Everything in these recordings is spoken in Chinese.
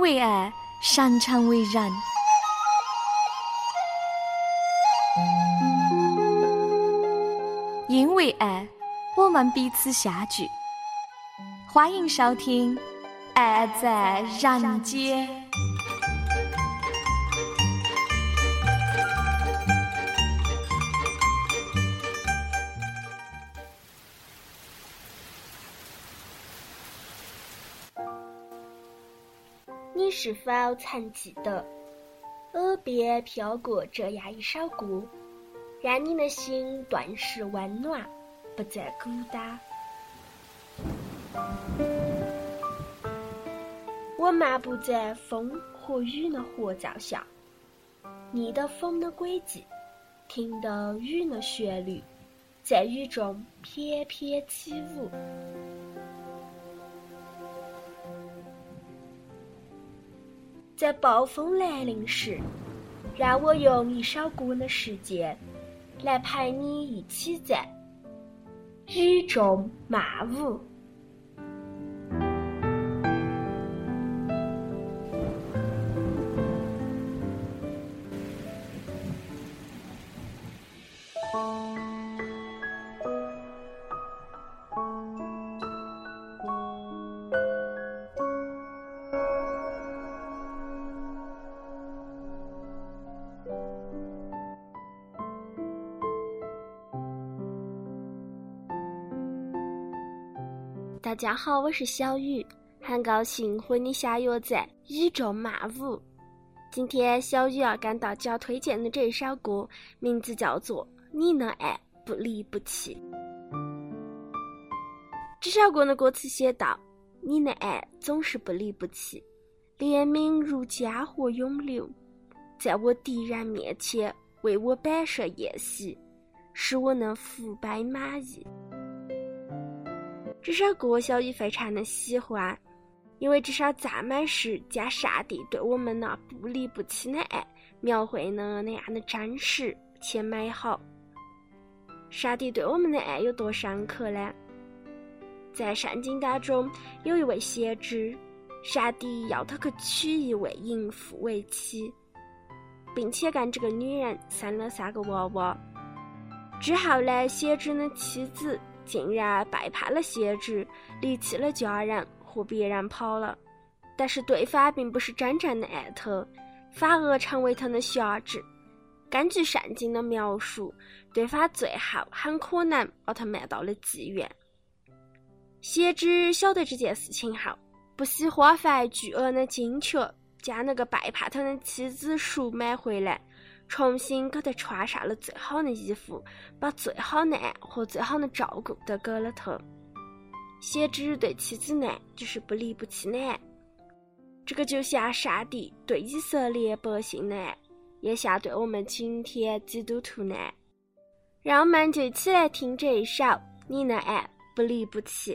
为爱，擅长为人。因为爱，我们彼此相聚。欢迎收听《爱在人间》。是否曾记得，耳边飘过这样一首歌？让你的心顿时温暖，不再孤单。我漫步在风和雨的合奏下，逆的风的轨迹，听的雨的旋律，在雨中翩翩起舞。在暴风来临时，让我用一首歌的时间。来陪你一起在雨中漫舞。大家好，我是小雨，很高兴和你相约在雨中漫舞。今天小雨要跟大家推荐的这首歌，名字叫做《你的爱不离不弃》。这首歌的歌词写道：“你的爱总是不离不弃，怜悯如江河涌流，在我敌人面前为我摆设宴席，使我能福杯满溢。”这首歌小雨非常的喜欢，因为这首赞美诗将上帝对我们那不离不弃的爱描绘的那样的真实且美好。上帝对我们的爱有多深刻呢？在圣经当中，有一位先知，上帝要他去娶一位淫妇为妻，并且跟这个女人生了三个娃娃。之后呢，先知的妻子。竟然背叛了先知，离弃了家人，和别人跑了。但是对方并不是真正的爱他，反而成为他的辖制。根据圣经的描述，对方最后很可能把他卖到了妓院。先知晓得这件事情后，不惜花费巨额的金钱，将那个背叛他的妻子赎买回来。重新给他穿上了最好的衣服，把最好的爱和最好的照顾都给了他。先知对妻子的爱就是不离不弃的爱，这个就像上帝对以色列百姓的爱，也像对我们今天基督徒的爱。让我们就一起来听这一首《你的爱不离不弃》。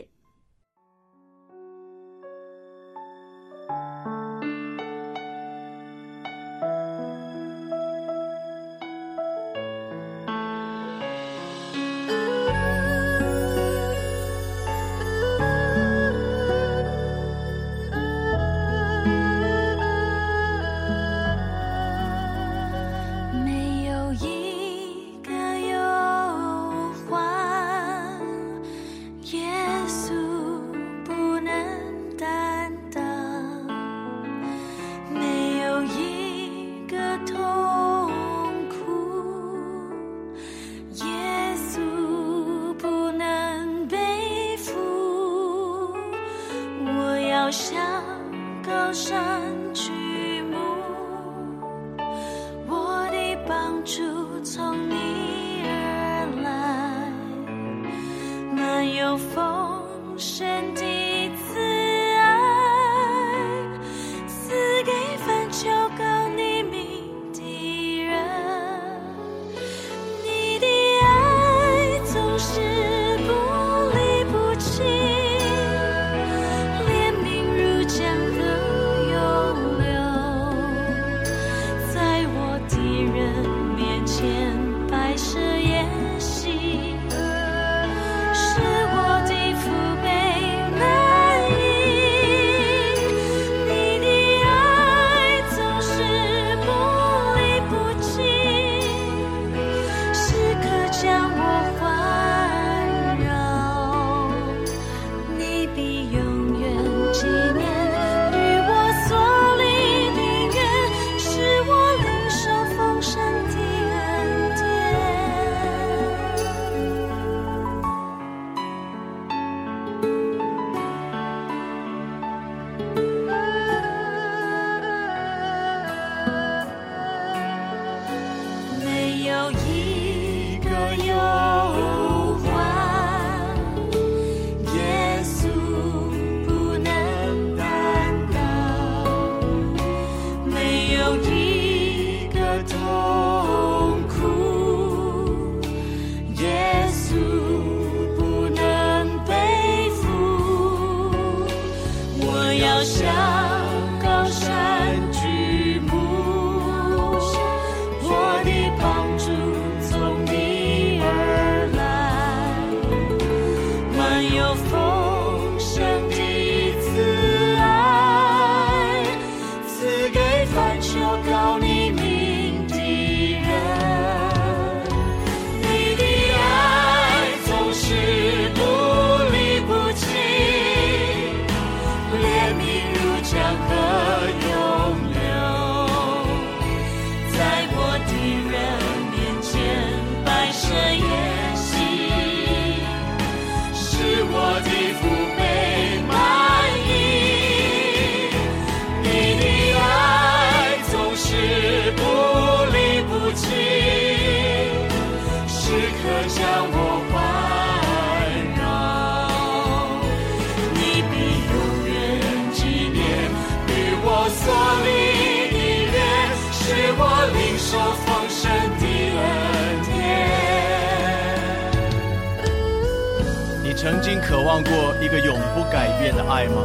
经渴望过一个永不改变的爱吗？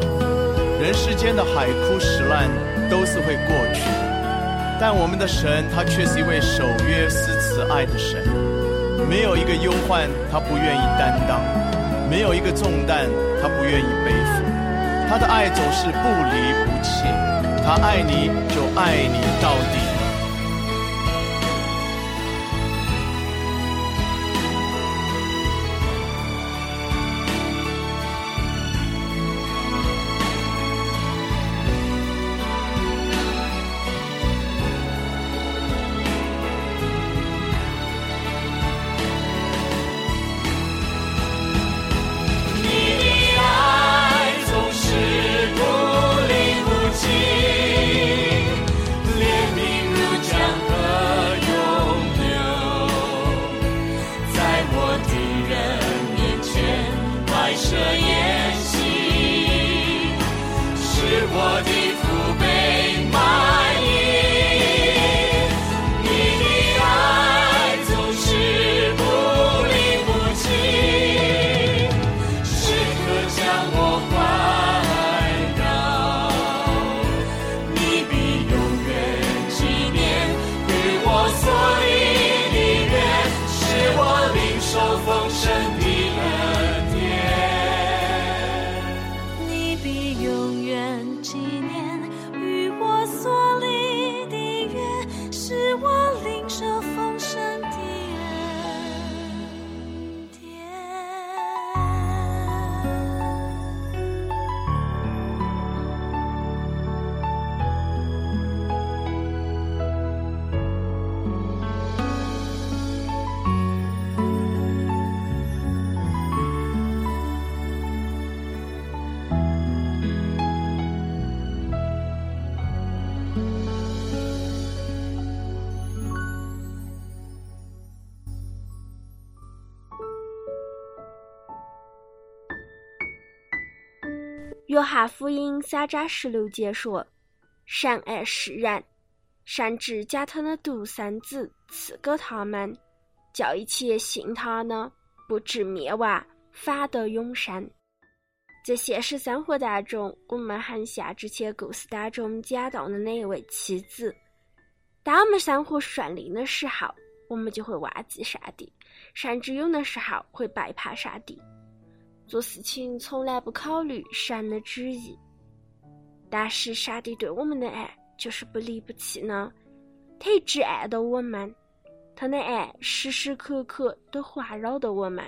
人世间的海枯石烂都是会过去，但我们的神他却是一位守约施慈爱的神，没有一个忧患他不愿意担当，没有一个重担他不愿意背负。他的爱总是不离不弃，他爱你就爱你到底。约翰福音三章十六节说：“善爱世人，甚至将他的独生子赐给他们，叫一切信他的不至灭亡，反得永生。”在现实生活当中，我们很像之前故事当中讲到的那一位妻子。当我们生活顺利的时候，我们就会忘记上帝，甚至有的时候会背叛上帝。做事情从来不考虑神的旨意，但是上帝对我们的爱就是不离不弃呢。他一直爱着我们，他的爱时时刻刻都环绕着我们。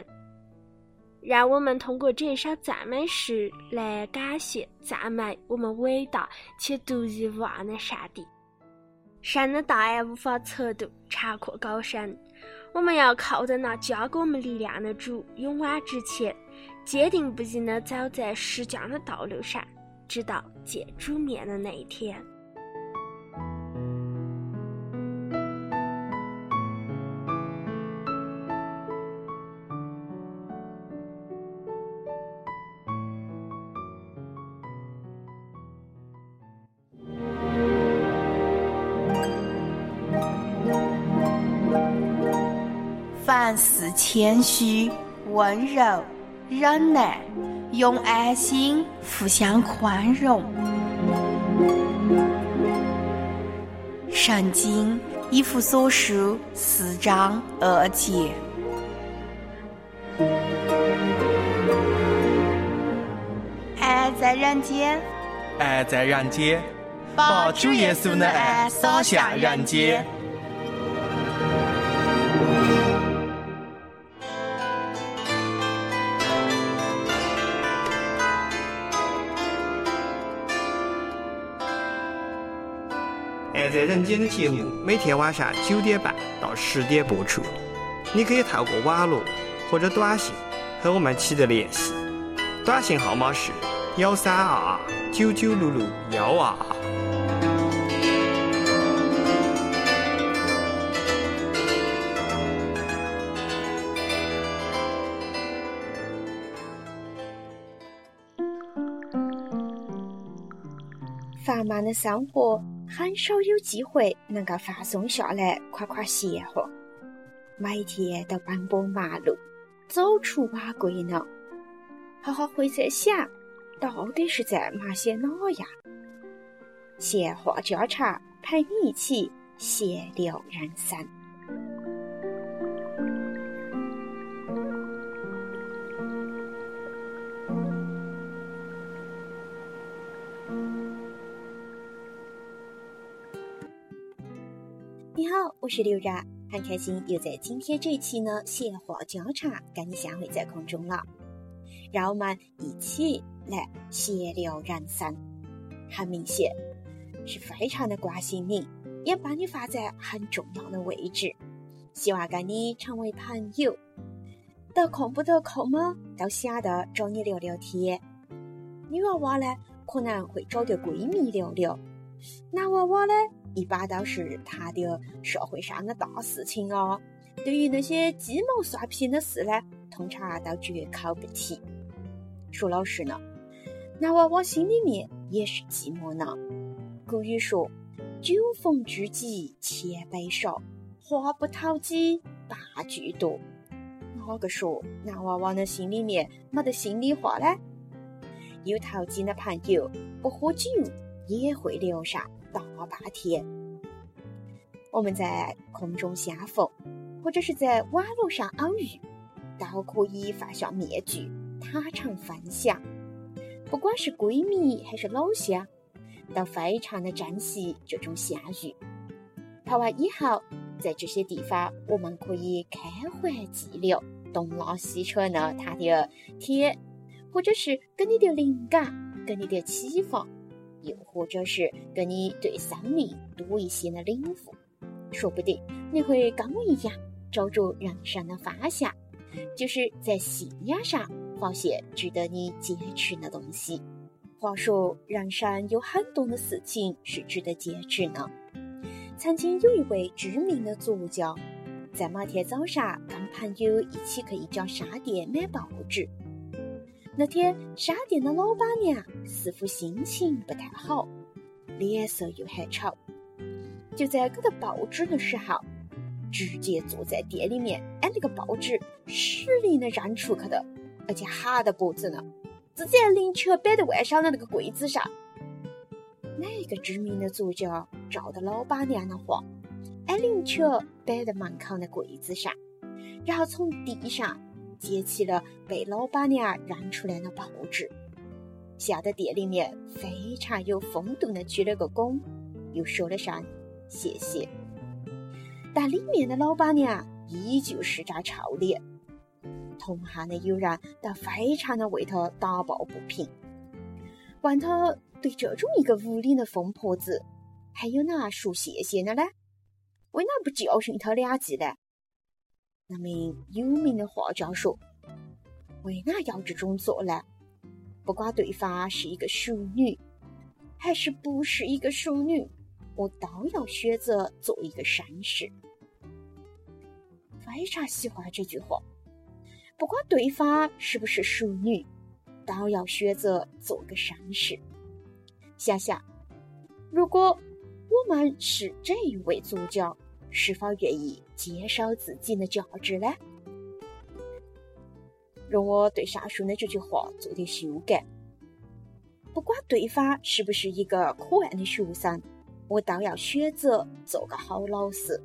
让我们通过这一首赞美诗来感谢、赞美我们伟大且独一无二的上帝。神的大爱无法测度，长阔高深。我们要靠着那加给我们力量的主，勇往直前，坚定不移地走在实践的道路上，直到见主面的那一天。凡事谦虚、温柔、忍耐，用爱心互相宽容。圣经以弗所书四章二节。爱在人间，爱在人间，把主耶稣的爱洒向人间。在人间的节目每天晚上九点半到十点播出，你可以透过网络或者短信和我们取得联系，短信号码是幺三二二九九六六幺二二。繁忙的生活很少有机会能够放松下来，快快闲话。每天都奔波忙碌，走出晚归呢，哈哈会在想，到底是在忙些哪样？闲话家常，陪你一起闲聊人生。好，我是刘然，很开心又在今天这一期呢闲话家常跟你相会在空中了。让我们一起来闲聊人生。很明显，是非常的关心你，也把你放在很重要的位置，希望跟你成为朋友。得空不得空嘛，都想着找你聊聊天。女娃娃呢，可能会找点闺蜜聊聊；男娃娃呢，一般都是谈的社会上的大事情哦。对于那些鸡毛蒜皮的事呢，通常都绝口不提。说老实呢，男娃娃心里面也是寂寞呢。古语说：“酒逢知己千杯少，话不投机半句多。”哪个说男娃娃的心里面没得心里话呢？有投机的朋友，不喝酒也会聊大半天。我们在空中相逢，或者是在网络上偶遇，都可以放下面具，坦诚分享。不管是闺蜜还是老乡，都非常的珍惜这种相遇。拍完以后在这些地方，我们可以开怀寂寥，东拉西扯的谈点天，或者是给你点灵感，给你点启发，又或者是跟你对生命多一些的领悟。说不定你会跟我一样找着人生的方向，就是在信仰上发现值得你坚持的东西。话说，人生有很多的事情是值得坚持的。曾经有一位知名的作家，在某天早上跟朋友一起去一家商店买报纸。那天，商店的老板娘似乎心情不太好，脸色又很丑。就在给他报纸的时候，直接坐在店里面，按那个报纸使劲的扔出去的，而且喊着脖子呢，自己还拎起摆在外上的那个柜子上。哪个知名的作家照着老板娘的话，把拎起摆在门口的柜子上，然后从地上捡起了被老板娘扔出来的报纸，吓得店里面非常有风度的鞠了个躬，又说了声。谢谢，但里面的老板娘依旧是张臭脸，同行的友人都非常的为他打抱不平，问他对这种一个无理的疯婆子，还有哪说谢谢的呢？为哪不教训他两记呢？那名有名的画家说：“为哪要这种做呢？不管对方是一个淑女，还是不是一个淑女。”我都要选择做一个绅士，非常喜欢这句话。不管对方是不是淑女，都要选择做个绅士。想想，如果我们是这一位作家，是否愿意接受自己的价值呢？容我对上述的这句话做点修改。不管对方是不是一个可爱的学生。我都要选择做个好老师，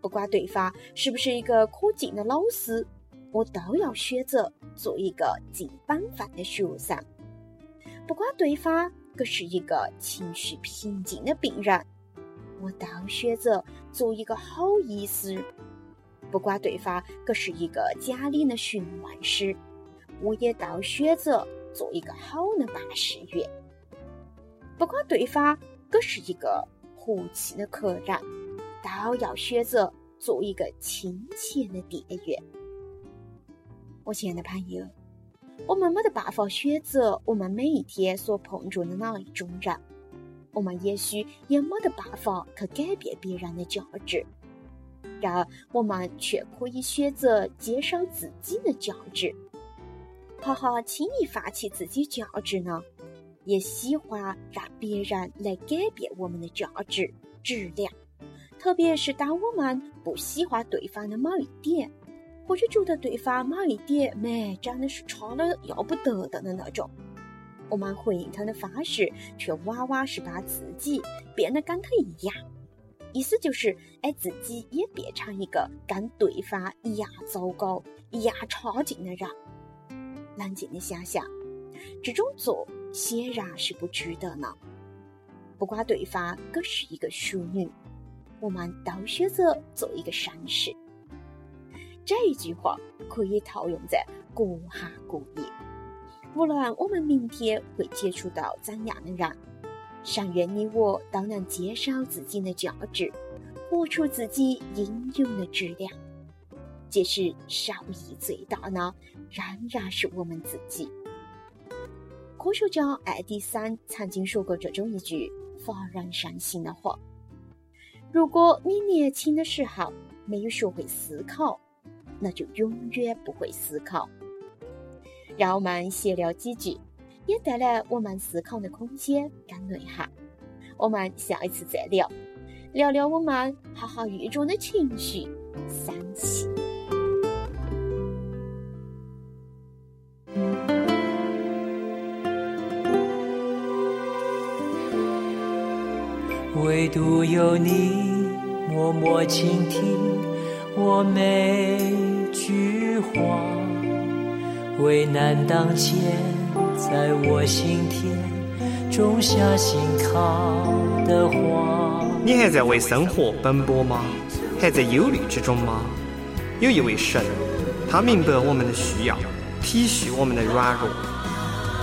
不管对方是不是一个可敬的老师，我都要选择做一个尽本分的学生。不管对方个是一个情绪平静的病人，我都选择做一个好医师；不管对方个是一个家里的询问师，我也都选择做一个好的办事员；不管对方个是一个和气的客人，都要选择做一个亲切的店员。我亲爱的朋友。我们没得办法选择我们每一天所碰撞的那一种人，我们也许也没得办法去改变别人的价值，然而我们却可以选择接受自己的价值。好好轻易放弃自己价值呢？也喜欢让别人来改变我们的价值质量，特别是当我们不喜欢对方的某一点。或者觉得对方某一点没真的是差了要不得的那种，我们回应他的方式却往往是把自己变得跟他一样，意思就是哎自己也变成一个跟对方一样糟糕、一样差劲的人。冷静的想想，这种做显然是不值得呢。不管对方可是一个淑女，我们都选择做一个绅士。这一句话可以套用在各行各业。无论我们明天会接触到怎样的人，善愿你我都能接受自己的价值，活出自己应有的质量。即使受益最大呢，仍然是我们自己。科学家爱迪生曾经说过这种一句发人深省的话：“如果你年轻的时候没有学会思考。”那就永远不会思考。让我们闲聊几句，也带来我们思考的空间跟内涵。我们下一次再聊，聊聊我们哈哈郁中的情绪，生气。唯独有你，默默倾听我每。句话，为难当前，在我心田种下信靠的花。你还在为生活奔波吗？还在忧虑之中吗？有一位神，他明白我们的需要，体恤我们的软弱，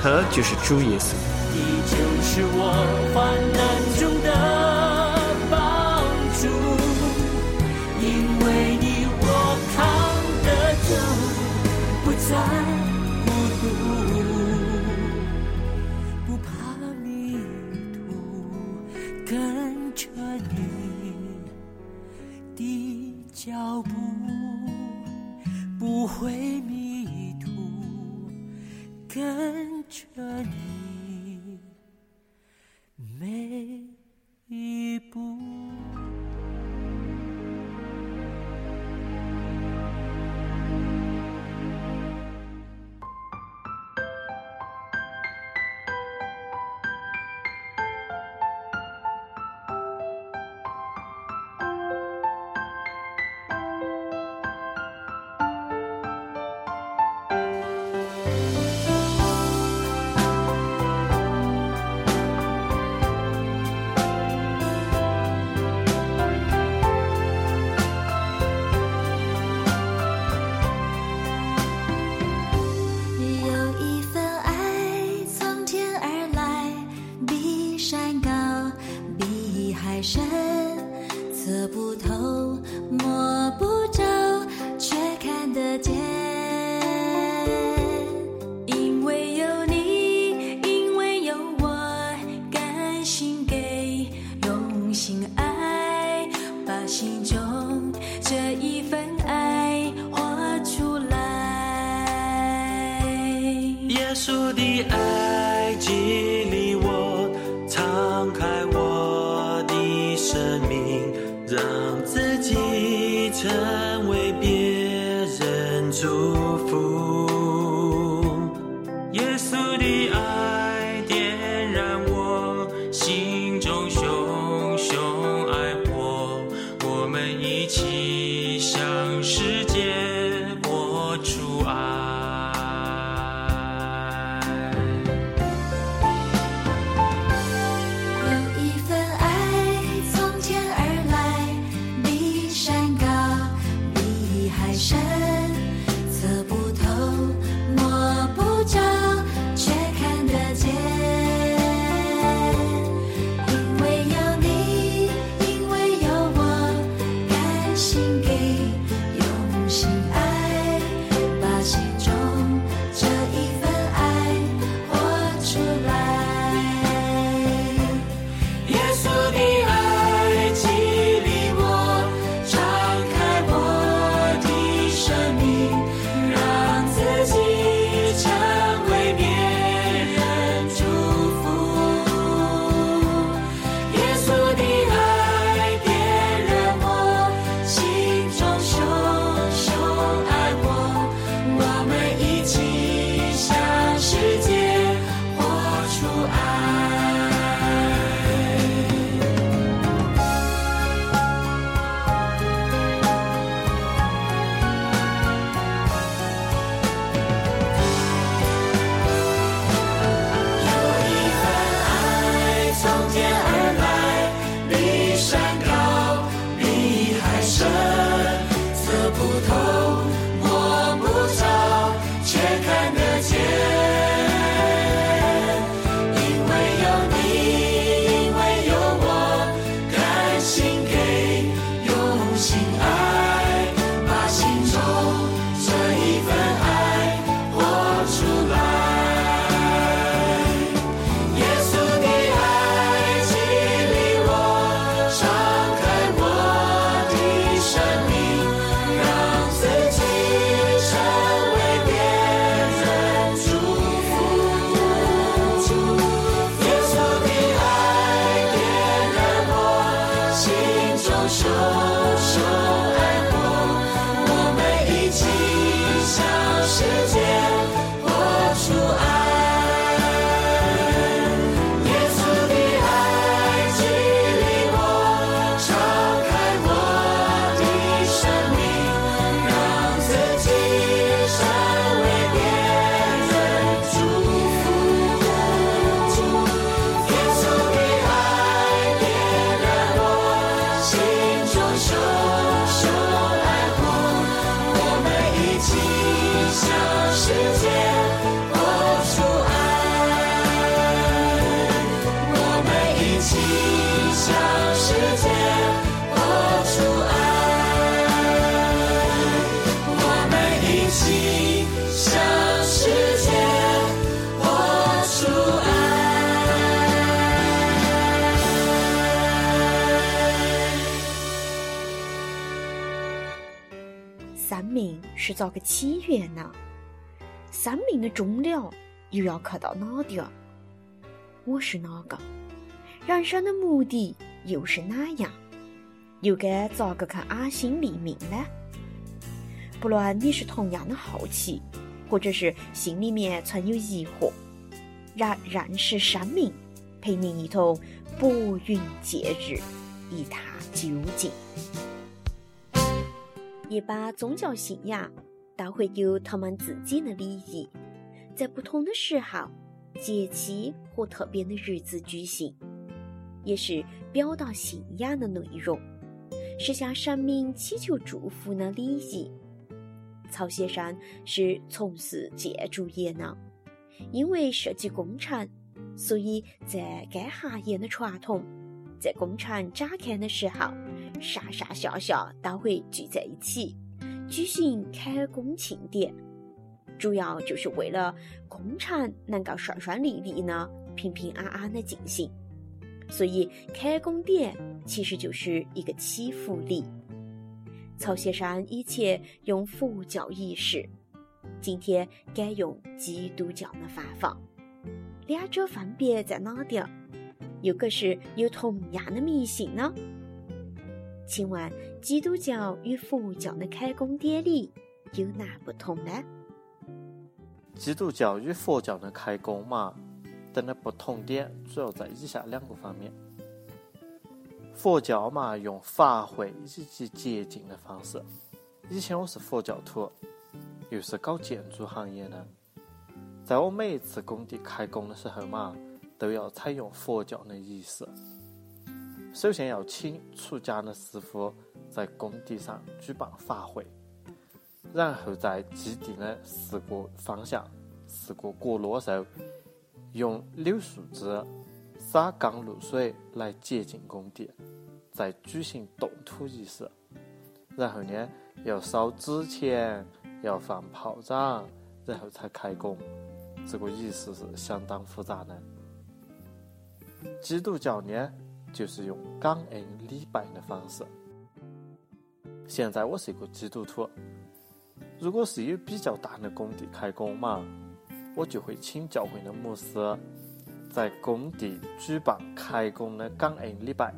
他就是主耶稣。你就是我患难中的。再是咋个起源呢？生命的终了又要去到哪点儿？我是哪个？人生的目的又是哪样？又该咋个看安心立命呢？不论你是同样的好奇，或者是心里面存有疑惑，让认识生命，陪您一同拨云见日，一探究竟。一般宗教信仰都会有他们自己的礼仪，在不同的时候、节气或特别的日子举行，也是表达信仰的内容，是向神明祈求祝福的礼仪。曹先生是从事建筑业的，因为涉及工程，所以在该行业的传统，在工程展开的时候，上上下下都会聚在一起，举行开工庆典，主要就是为了工厂能够顺顺利利的、平平安安的进行。所以开工典其实就是一个祈福礼。曹先生以前用佛教仪式，今天改用基督教的方法，两者分别在哪点？又可是有同样的迷信呢？请问基督教与佛教的开工典礼有哪不同呢？基督教与佛教的开工嘛，等的不同点主要在以下两个方面。佛教嘛，用法会以及节庆的方式。以前我是佛教徒，又是搞建筑行业的，在我每一次工地开工的时候嘛，都要采用佛教的仪式。首先要请出家的师傅在工地上举办法会，然后在基地的四个方向、四个角落时，用柳树枝。洒甘露水来洁净工地，再举行动土仪式，然后呢要烧纸钱，要放炮仗，然后才开工。这个仪式是相当复杂的。基督教呢就是用感恩礼拜的方式。现在我是一个基督徒，如果是有比较大的工地开工嘛，我就会请教会的牧师。在工地举办开工的感恩礼拜，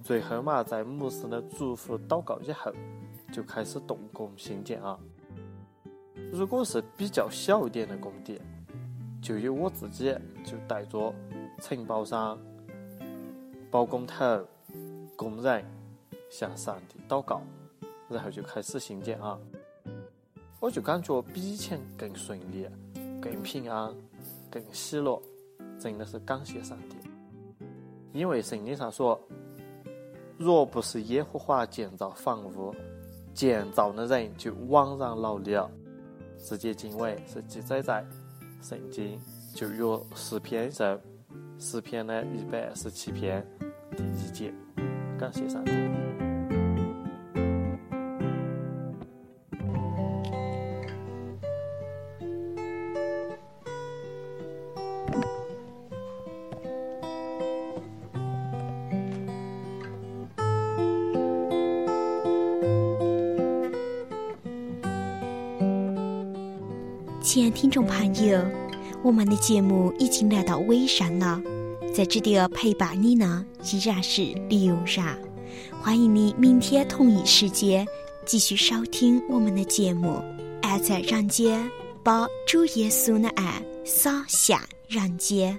最后嘛，在牧师的祝福祷告以后，就开始动工兴建啊。如果是比较小一点的工地，就由我自己就带着承包商、包工头、工人向上帝祷告，然后就开始兴建啊。我就感觉比以前更顺利、更平安、更喜乐。真的是感谢上帝，因为圣经上说：“若不是耶和华建造房屋，建造的人就枉然劳力了。”这节经文是记载在圣经旧约诗篇上诗篇的一百二十七篇第一节。感谢上帝。亲爱听众朋友，我们的节目已经来到尾声了，在这里陪伴你呢依然是刘然，欢迎你明天同一时间继续收听我们的节目。爱在人间，把主耶稣的爱洒向人间。